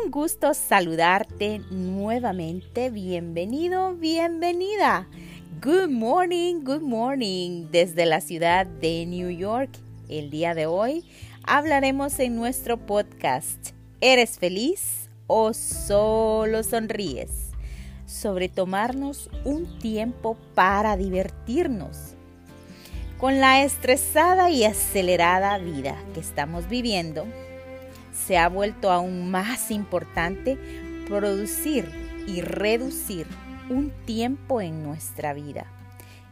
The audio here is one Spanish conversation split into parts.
Un gusto saludarte nuevamente. Bienvenido, bienvenida. Good morning, good morning desde la ciudad de New York. El día de hoy hablaremos en nuestro podcast ¿Eres feliz o solo sonríes? Sobre tomarnos un tiempo para divertirnos. Con la estresada y acelerada vida que estamos viviendo, se ha vuelto aún más importante producir y reducir un tiempo en nuestra vida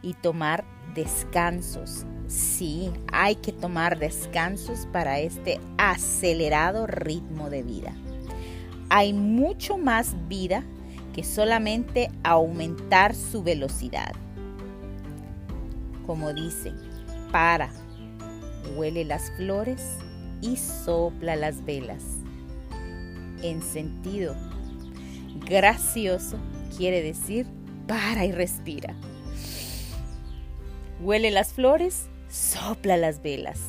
y tomar descansos. Sí, hay que tomar descansos para este acelerado ritmo de vida. Hay mucho más vida que solamente aumentar su velocidad. Como dice, para, huele las flores y sopla las velas. En sentido gracioso quiere decir para y respira. Huele las flores, sopla las velas.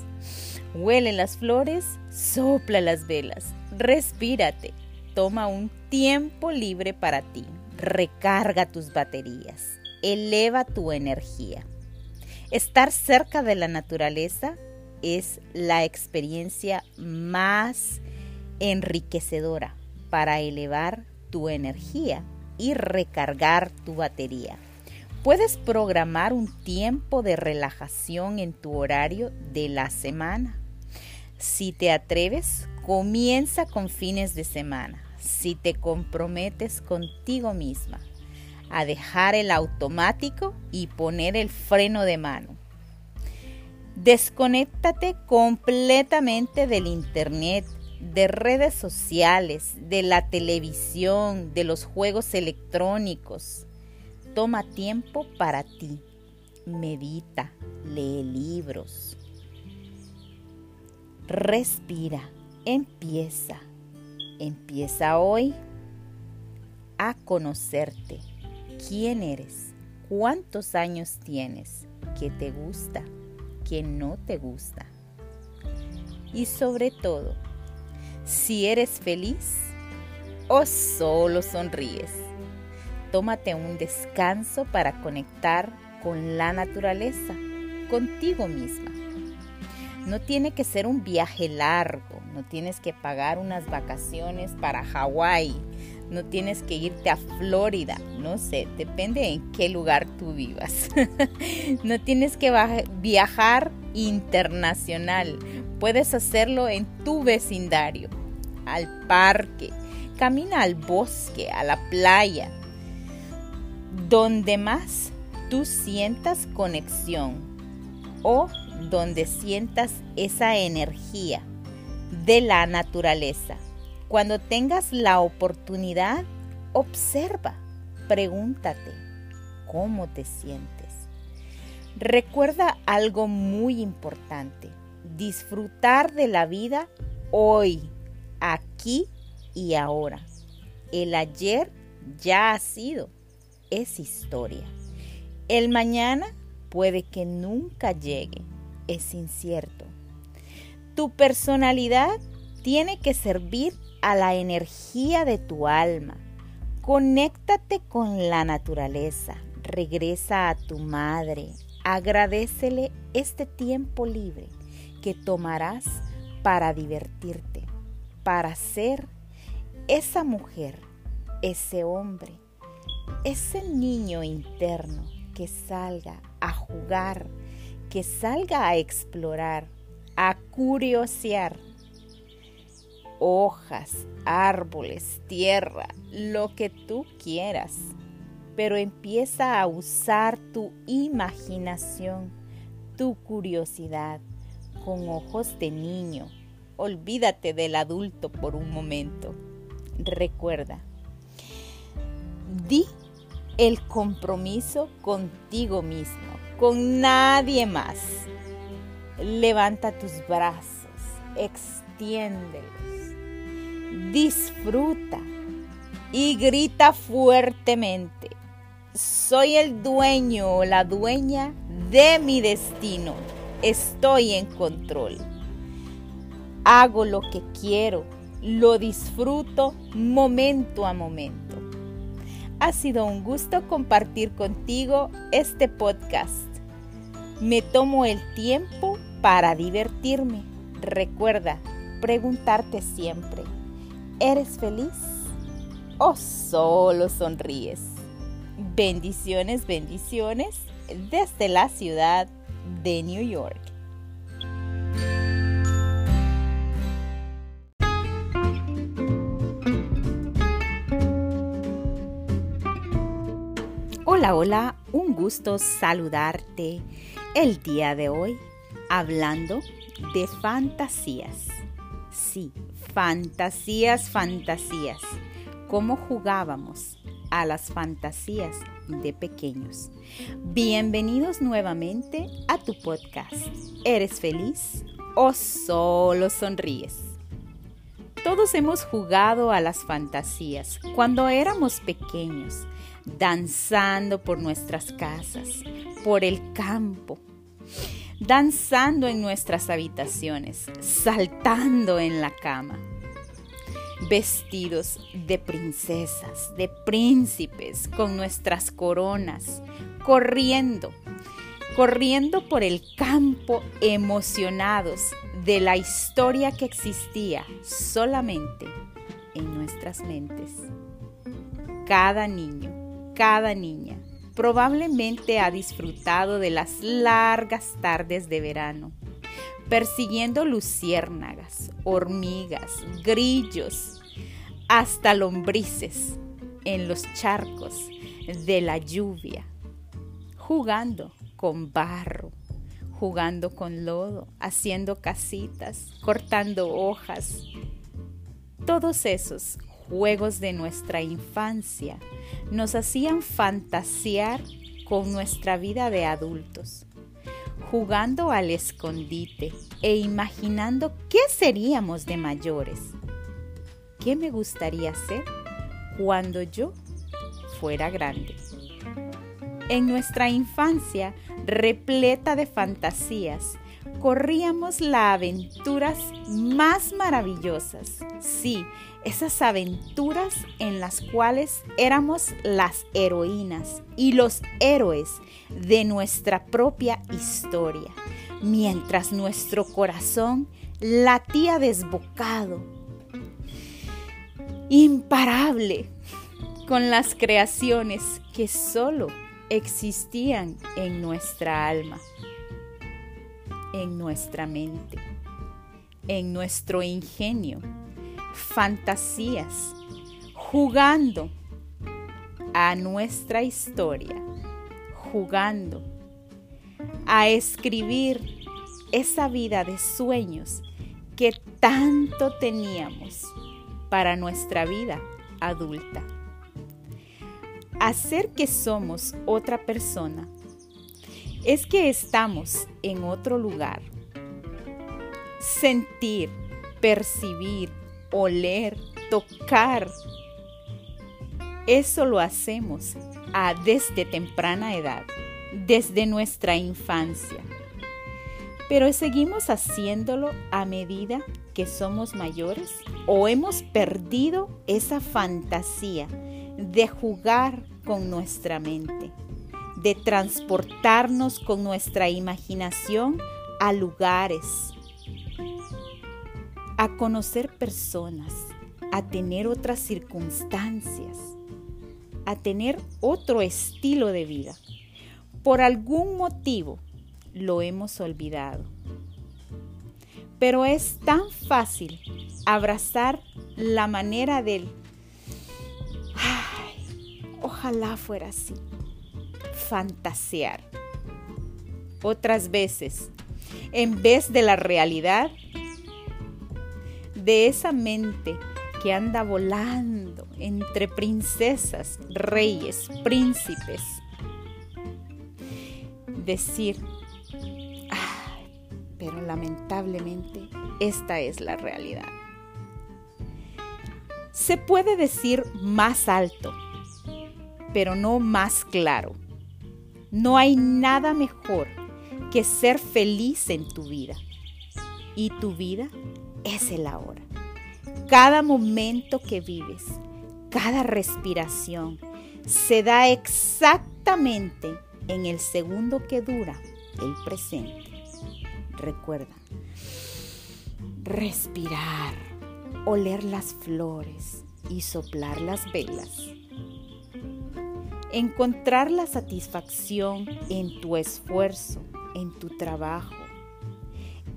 Huele las flores, sopla las velas. Respírate. Toma un tiempo libre para ti. Recarga tus baterías. Eleva tu energía. Estar cerca de la naturaleza es la experiencia más enriquecedora para elevar tu energía y recargar tu batería. Puedes programar un tiempo de relajación en tu horario de la semana. Si te atreves, comienza con fines de semana. Si te comprometes contigo misma a dejar el automático y poner el freno de mano Desconéctate completamente del Internet, de redes sociales, de la televisión, de los juegos electrónicos. Toma tiempo para ti. Medita, lee libros. Respira, empieza. Empieza hoy a conocerte. ¿Quién eres? ¿Cuántos años tienes? ¿Qué te gusta? Que no te gusta. Y sobre todo, si eres feliz o solo sonríes. Tómate un descanso para conectar con la naturaleza, contigo misma. No tiene que ser un viaje largo, no tienes que pagar unas vacaciones para Hawái, no tienes que irte a Florida, no sé, depende en qué lugar tú vivas. no tienes que viajar internacional, puedes hacerlo en tu vecindario, al parque, camina al bosque, a la playa, donde más tú sientas conexión o donde sientas esa energía de la naturaleza cuando tengas la oportunidad, observa, pregúntate, ¿cómo te sientes? Recuerda algo muy importante, disfrutar de la vida hoy, aquí y ahora. El ayer ya ha sido, es historia. El mañana puede que nunca llegue, es incierto. Tu personalidad tiene que servir a la energía de tu alma. Conéctate con la naturaleza. Regresa a tu madre. Agradecele este tiempo libre que tomarás para divertirte, para ser esa mujer, ese hombre, ese niño interno que salga a jugar, que salga a explorar, a curiosear hojas, árboles, tierra, lo que tú quieras. Pero empieza a usar tu imaginación, tu curiosidad, con ojos de niño. Olvídate del adulto por un momento. Recuerda, di el compromiso contigo mismo, con nadie más. Levanta tus brazos, extiéndelos disfruta y grita fuertemente, soy el dueño o la dueña de mi destino, estoy en control, hago lo que quiero, lo disfruto momento a momento. Ha sido un gusto compartir contigo este podcast. Me tomo el tiempo para divertirme. Recuerda preguntarte siempre, ¿eres feliz o solo sonríes? Bendiciones, bendiciones desde la ciudad de New York. Hola, hola, un gusto saludarte el día de hoy hablando de fantasías. Sí, fantasías, fantasías. ¿Cómo jugábamos a las fantasías de pequeños? Bienvenidos nuevamente a tu podcast. ¿Eres feliz o solo sonríes? Todos hemos jugado a las fantasías cuando éramos pequeños danzando por nuestras casas, por el campo, danzando en nuestras habitaciones, saltando en la cama, vestidos de princesas, de príncipes, con nuestras coronas, corriendo, corriendo por el campo emocionados de la historia que existía solamente en nuestras mentes. Cada niño cada niña probablemente ha disfrutado de las largas tardes de verano, persiguiendo luciérnagas, hormigas, grillos, hasta lombrices en los charcos de la lluvia, jugando con barro, jugando con lodo, haciendo casitas, cortando hojas. Todos esos juegos de nuestra infancia nos hacían fantasear con nuestra vida de adultos, jugando al escondite e imaginando qué seríamos de mayores. ¿Qué me gustaría ser cuando yo fuera grande? En nuestra infancia, repleta de fantasías, corríamos las aventuras más maravillosas. Sí, esas aventuras en las cuales éramos las heroínas y los héroes de nuestra propia historia, mientras nuestro corazón latía desbocado, imparable, con las creaciones que solo existían en nuestra alma en nuestra mente, en nuestro ingenio, fantasías, jugando a nuestra historia, jugando a escribir esa vida de sueños que tanto teníamos para nuestra vida adulta. Hacer que somos otra persona es que estamos en otro lugar. Sentir, percibir, oler, tocar. Eso lo hacemos a desde temprana edad, desde nuestra infancia. Pero seguimos haciéndolo a medida que somos mayores o hemos perdido esa fantasía de jugar con nuestra mente de transportarnos con nuestra imaginación a lugares, a conocer personas, a tener otras circunstancias, a tener otro estilo de vida. Por algún motivo lo hemos olvidado. Pero es tan fácil abrazar la manera del, ay, ojalá fuera así fantasear. Otras veces, en vez de la realidad, de esa mente que anda volando entre princesas, reyes, príncipes, decir, pero lamentablemente esta es la realidad. Se puede decir más alto, pero no más claro. No hay nada mejor que ser feliz en tu vida. Y tu vida es el ahora. Cada momento que vives, cada respiración, se da exactamente en el segundo que dura el presente. Recuerda, respirar, oler las flores y soplar las velas. Encontrar la satisfacción en tu esfuerzo, en tu trabajo,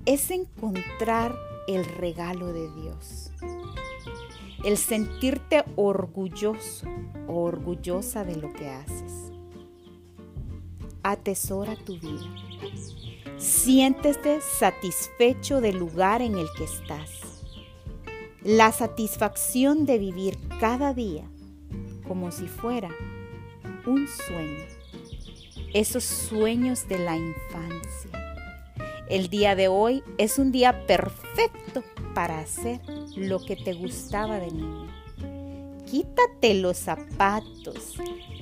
es encontrar el regalo de Dios. El sentirte orgulloso o orgullosa de lo que haces. Atesora tu vida. Siéntete satisfecho del lugar en el que estás. La satisfacción de vivir cada día como si fuera un sueño. Esos sueños de la infancia. El día de hoy es un día perfecto para hacer lo que te gustaba de niño. Quítate los zapatos,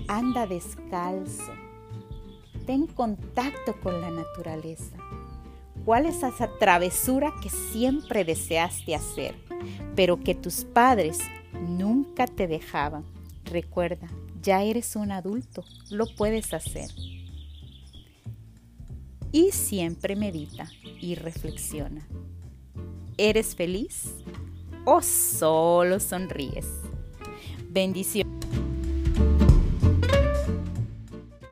anda descalzo, ten contacto con la naturaleza. ¿Cuál es esa travesura que siempre deseaste hacer, pero que tus padres nunca te dejaban? Recuerda, ya eres un adulto, lo puedes hacer. Y siempre medita y reflexiona. ¿Eres feliz o solo sonríes? Bendiciones.